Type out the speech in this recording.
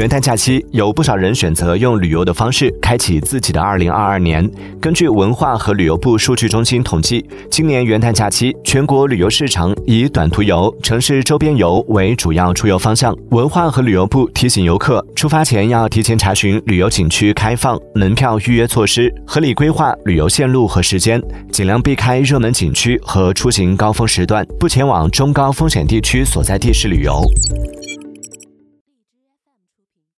元旦假期有不少人选择用旅游的方式开启自己的二零二二年。根据文化和旅游部数据中心统计今年元旦假期全国旅游市场以短途游城市周边游为主要出游方向文化和旅游部提醒游客出发前要提前查询旅游景区开放门票预约措施合理规划旅游线路和时间尽量避开热门景区和出行高峰时段不前往中高风险地区所在地市旅游。